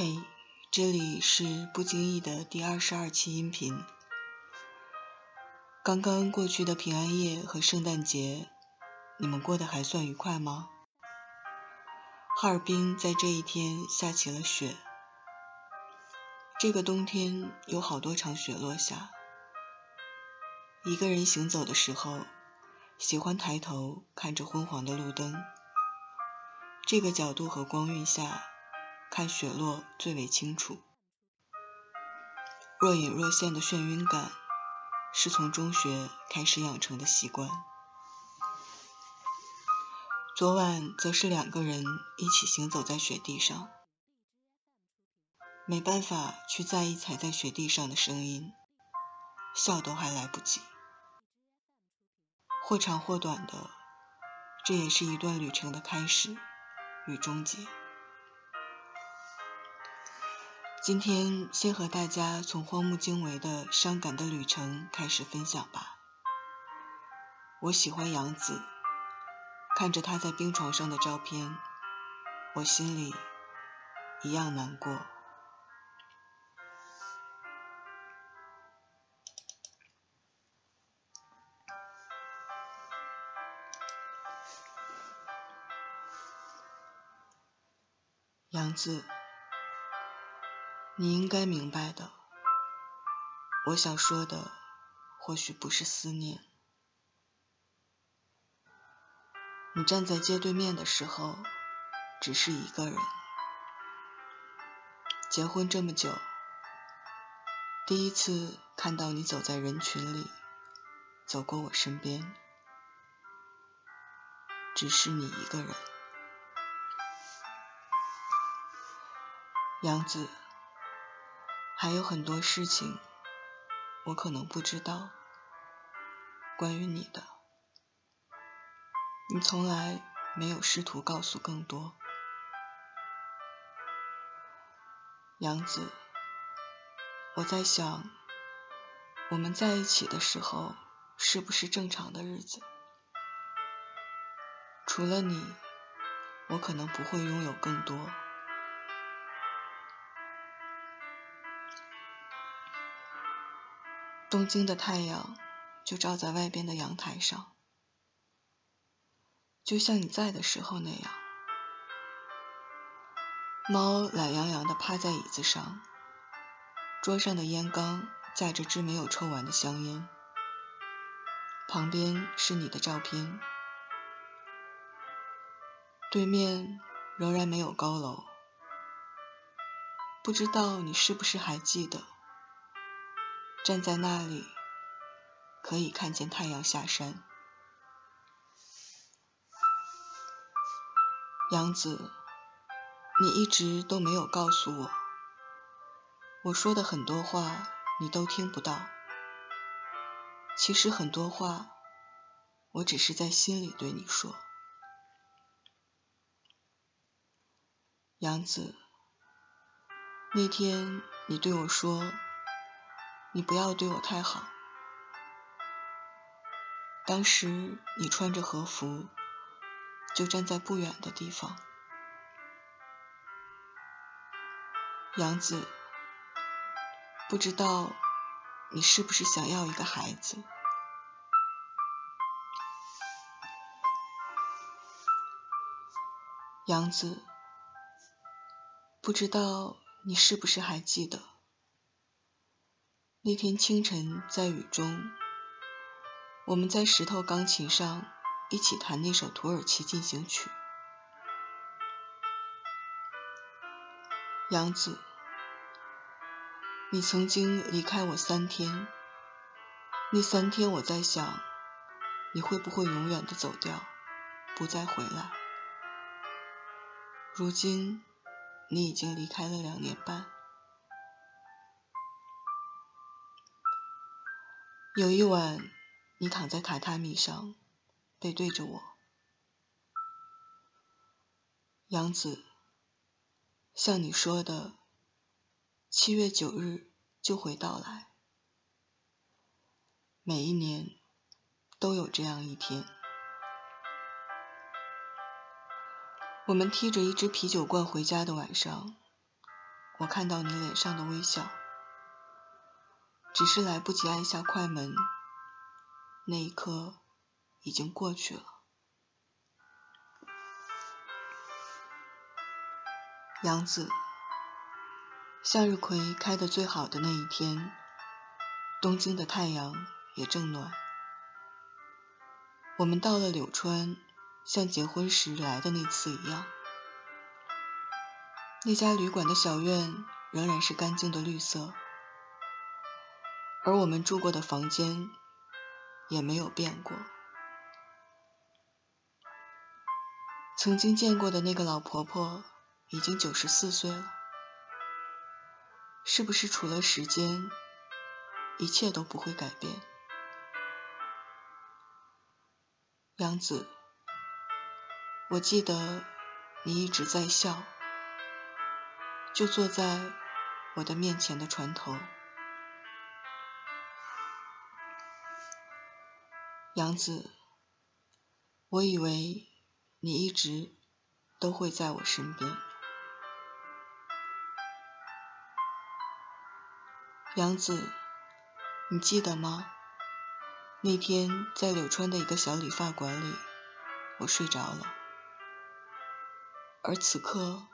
嘿，这里是不经意的第二十二期音频。刚刚过去的平安夜和圣诞节，你们过得还算愉快吗？哈尔滨在这一天下起了雪。这个冬天有好多场雪落下。一个人行走的时候，喜欢抬头看着昏黄的路灯。这个角度和光晕下。看雪落最为清楚，若隐若现的眩晕感，是从中学开始养成的习惯。昨晚则是两个人一起行走在雪地上，没办法去在意踩在雪地上的声音，笑都还来不及。或长或短的，这也是一段旅程的开始与终结。今天先和大家从荒木经惟的《伤感的旅程》开始分享吧。我喜欢杨子，看着他在病床上的照片，我心里一样难过。杨子。你应该明白的，我想说的或许不是思念。你站在街对面的时候，只是一个人。结婚这么久，第一次看到你走在人群里，走过我身边，只是你一个人，杨子。还有很多事情，我可能不知道关于你的，你从来没有试图告诉更多。杨子，我在想，我们在一起的时候是不是正常的日子？除了你，我可能不会拥有更多。东京的太阳就照在外边的阳台上，就像你在的时候那样。猫懒洋洋的趴在椅子上，桌上的烟缸架着支没有抽完的香烟，旁边是你的照片，对面仍然没有高楼，不知道你是不是还记得。站在那里，可以看见太阳下山。杨子，你一直都没有告诉我，我说的很多话你都听不到。其实很多话，我只是在心里对你说。杨子，那天你对我说。你不要对我太好。当时你穿着和服，就站在不远的地方。杨子，不知道你是不是想要一个孩子？杨子，不知道你是不是还记得？那天清晨，在雨中，我们在石头钢琴上一起弹那首《土耳其进行曲》。杨子，你曾经离开我三天，那三天我在想，你会不会永远的走掉，不再回来？如今，你已经离开了两年半。有一晚，你躺在榻榻米上，背对着我。杨子，像你说的，七月九日就会到来。每一年都有这样一天。我们提着一只啤酒罐回家的晚上，我看到你脸上的微笑，只是来不及按下快门，那一刻已经过去了。杨子，向日葵开得最好的那一天，东京的太阳也正暖。我们到了柳川，像结婚时来的那次一样。那家旅馆的小院仍然是干净的绿色，而我们住过的房间也没有变过。曾经见过的那个老婆婆已经九十四岁了，是不是除了时间，一切都不会改变？杨子，我记得你一直在笑。就坐在我的面前的船头，杨子，我以为你一直都会在我身边。杨子，你记得吗？那天在柳川的一个小理发馆里，我睡着了，而此刻。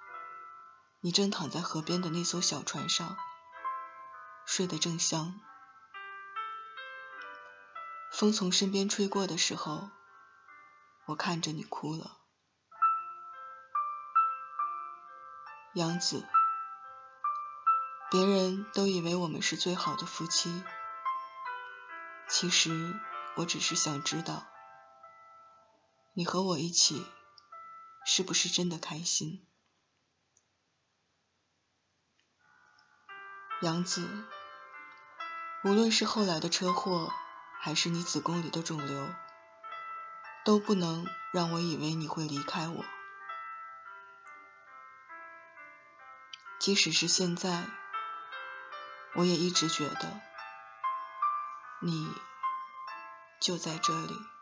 你正躺在河边的那艘小船上，睡得正香。风从身边吹过的时候，我看着你哭了。杨子，别人都以为我们是最好的夫妻，其实我只是想知道，你和我一起是不是真的开心。杨子，无论是后来的车祸，还是你子宫里的肿瘤，都不能让我以为你会离开我。即使是现在，我也一直觉得你就在这里。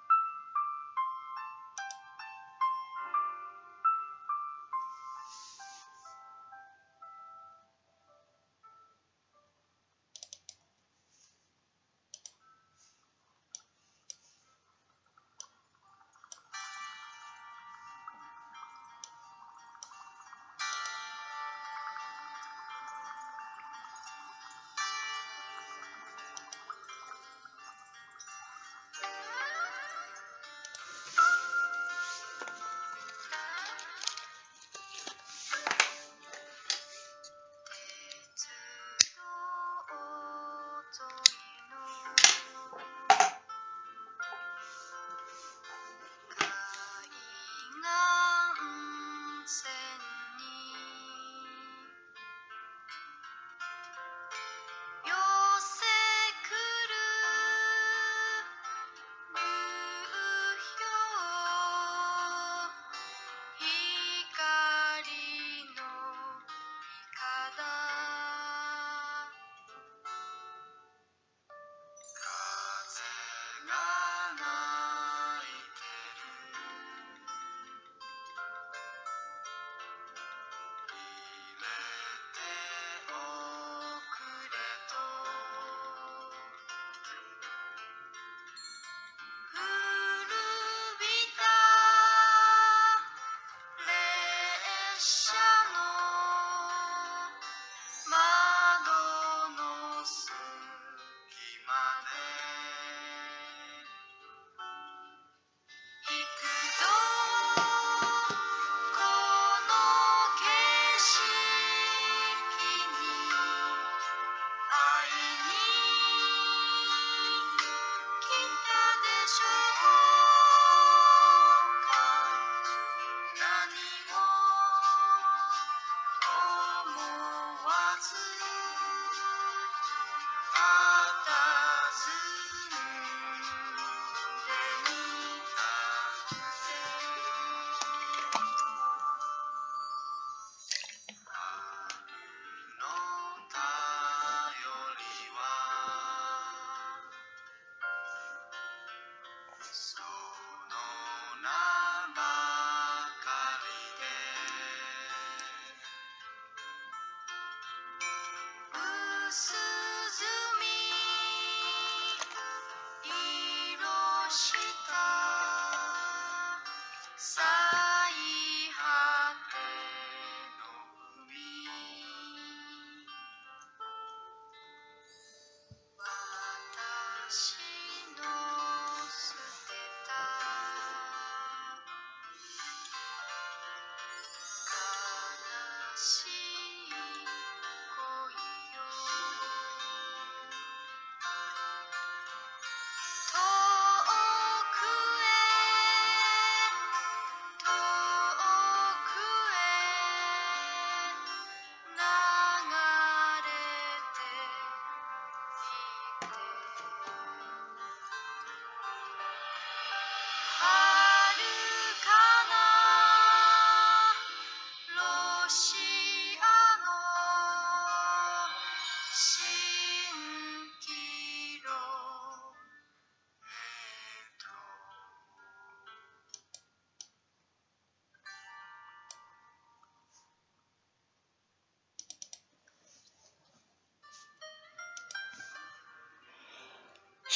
watch.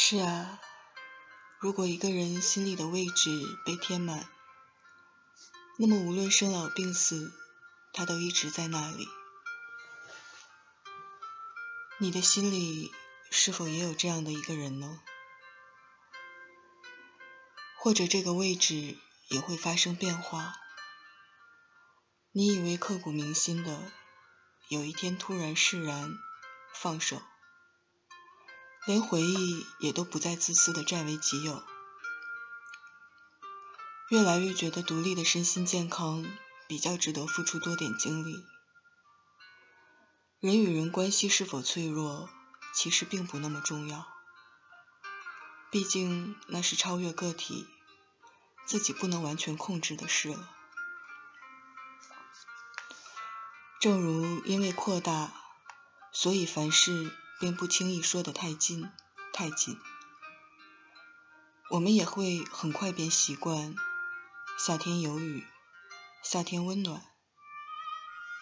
是啊，如果一个人心里的位置被填满，那么无论生老病死，他都一直在那里。你的心里是否也有这样的一个人呢？或者这个位置也会发生变化？你以为刻骨铭心的，有一天突然释然，放手。连回忆也都不再自私的占为己有，越来越觉得独立的身心健康比较值得付出多点精力。人与人关系是否脆弱，其实并不那么重要，毕竟那是超越个体、自己不能完全控制的事了。正如因为扩大，所以凡事。便不轻易说得太近，太紧。我们也会很快便习惯，夏天有雨，夏天温暖，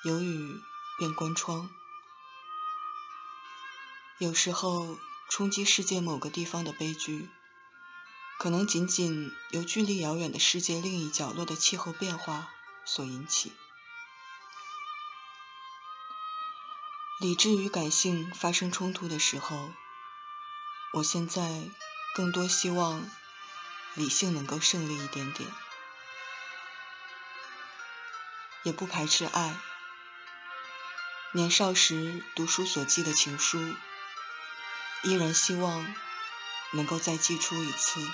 有雨便关窗。有时候冲击世界某个地方的悲剧，可能仅仅由距离遥远的世界另一角落的气候变化所引起。理智与感性发生冲突的时候，我现在更多希望理性能够胜利一点点，也不排斥爱。年少时读书所记的情书，依然希望能够再寄出一次。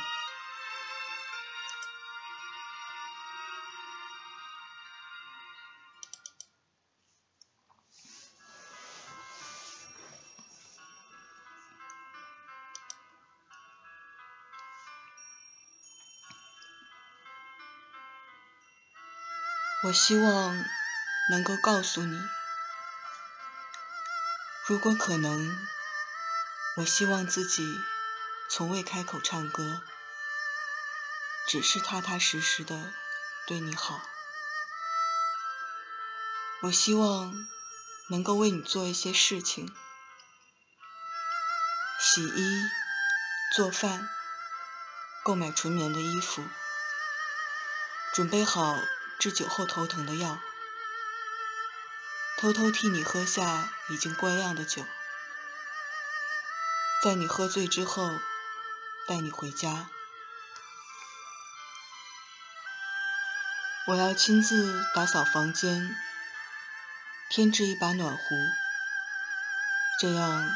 我希望能够告诉你，如果可能，我希望自己从未开口唱歌，只是踏踏实实的对你好。我希望能够为你做一些事情，洗衣、做饭、购买纯棉的衣服，准备好。治酒后头疼的药，偷偷替你喝下已经过量的酒，在你喝醉之后带你回家。我要亲自打扫房间，添置一把暖壶，这样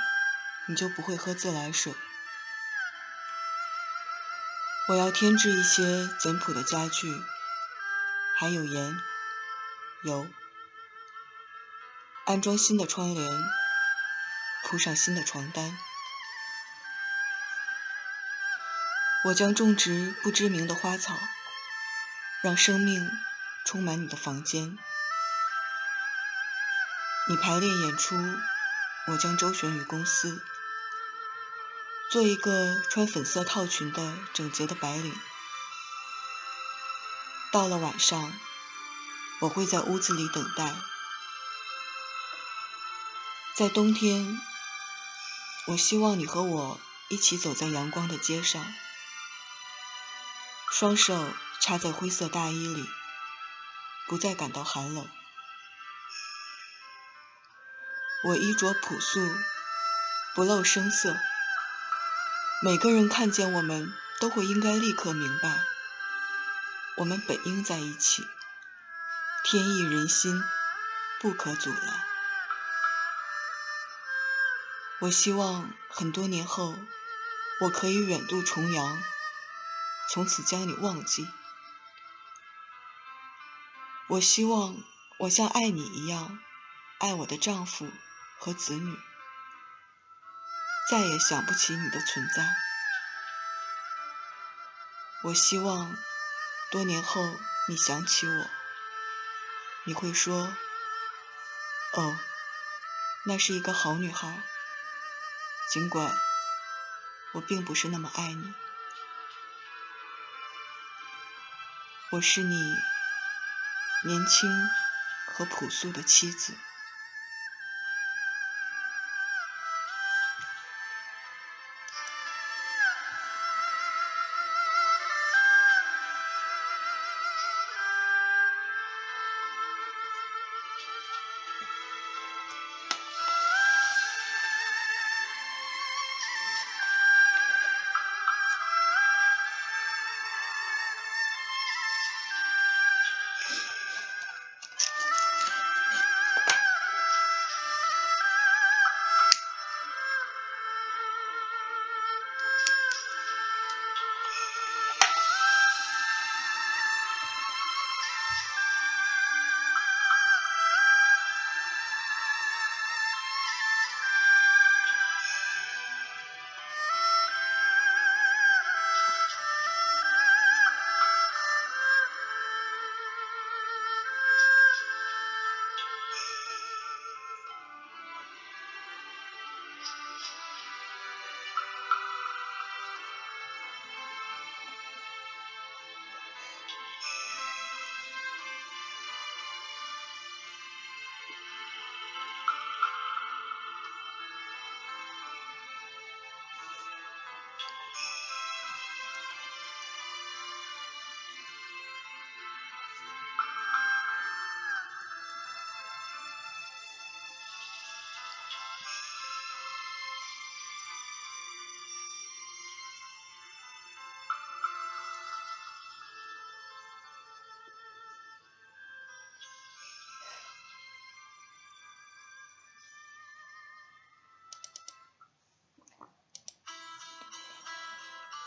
你就不会喝自来水。我要添置一些简朴的家具。还有盐、油，安装新的窗帘，铺上新的床单。我将种植不知名的花草，让生命充满你的房间。你排练演出，我将周旋于公司，做一个穿粉色套裙的整洁的白领。到了晚上，我会在屋子里等待。在冬天，我希望你和我一起走在阳光的街上，双手插在灰色大衣里，不再感到寒冷。我衣着朴素，不露声色。每个人看见我们，都会应该立刻明白，我们本应在一起。天意人心，不可阻拦。我希望很多年后，我可以远渡重洋。从此将你忘记。我希望我像爱你一样爱我的丈夫和子女，再也想不起你的存在。我希望多年后你想起我，你会说：“哦，那是一个好女孩。”尽管我并不是那么爱你。我是你年轻和朴素的妻子。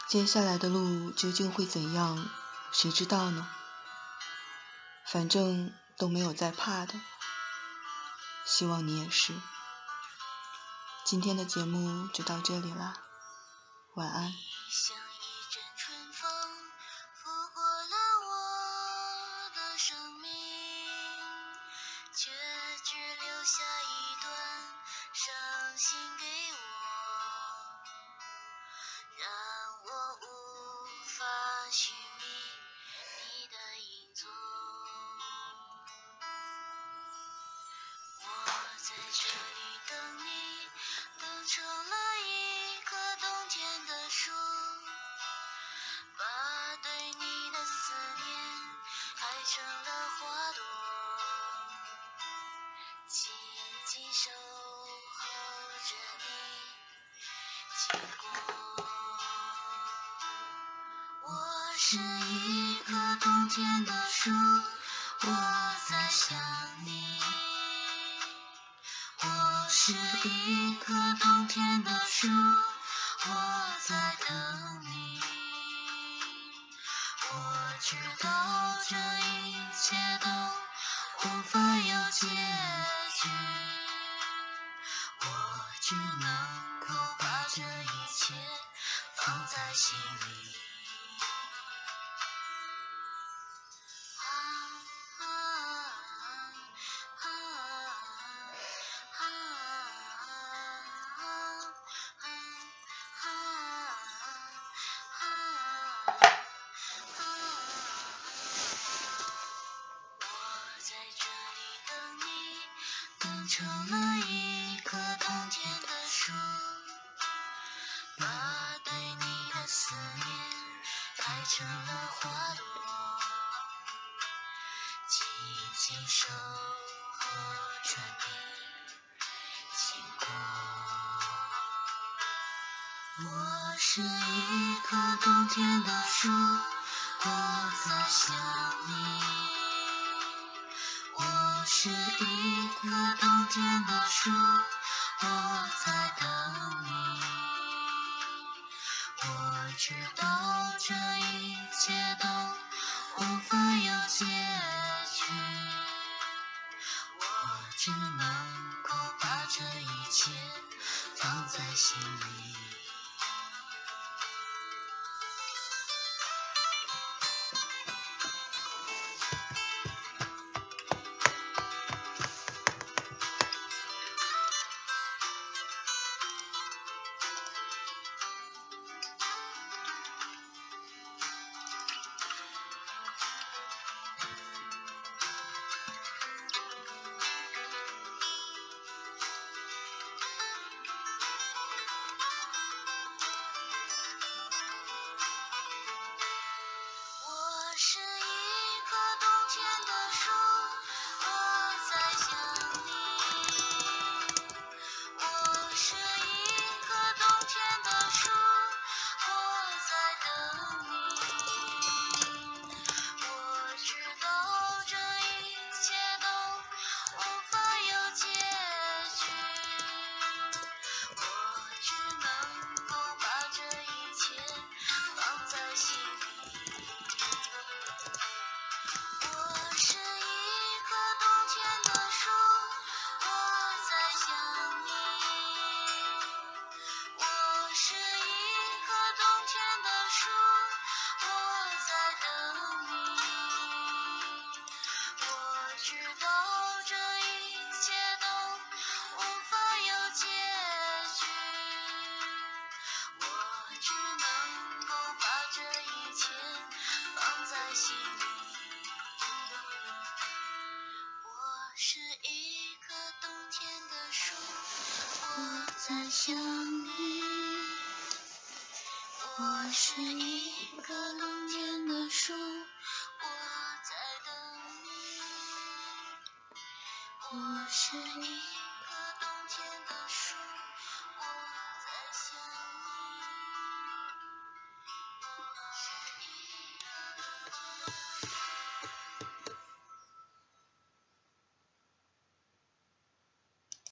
接下来的路究竟会怎样？谁知道呢？反正都没有再怕的，希望你也是。今天的节目就到这里啦，晚安。成了一棵冬天的树，把对你的思念开成了花朵，静静守候着你经过。我是一棵冬天的树，我在想你。我是一棵冬天的树，我在等你。我知道这一切都无法有结局，我只能够把这一切放在心里。开成了花朵，静静守候着你经过。我是一棵冬天的树，我在想你。我是一棵冬天的树，我在等你。我知道这一切都无法有结局，我只能够把这一切放在心里。想你。我是一棵冬天的树，我在等你。我是一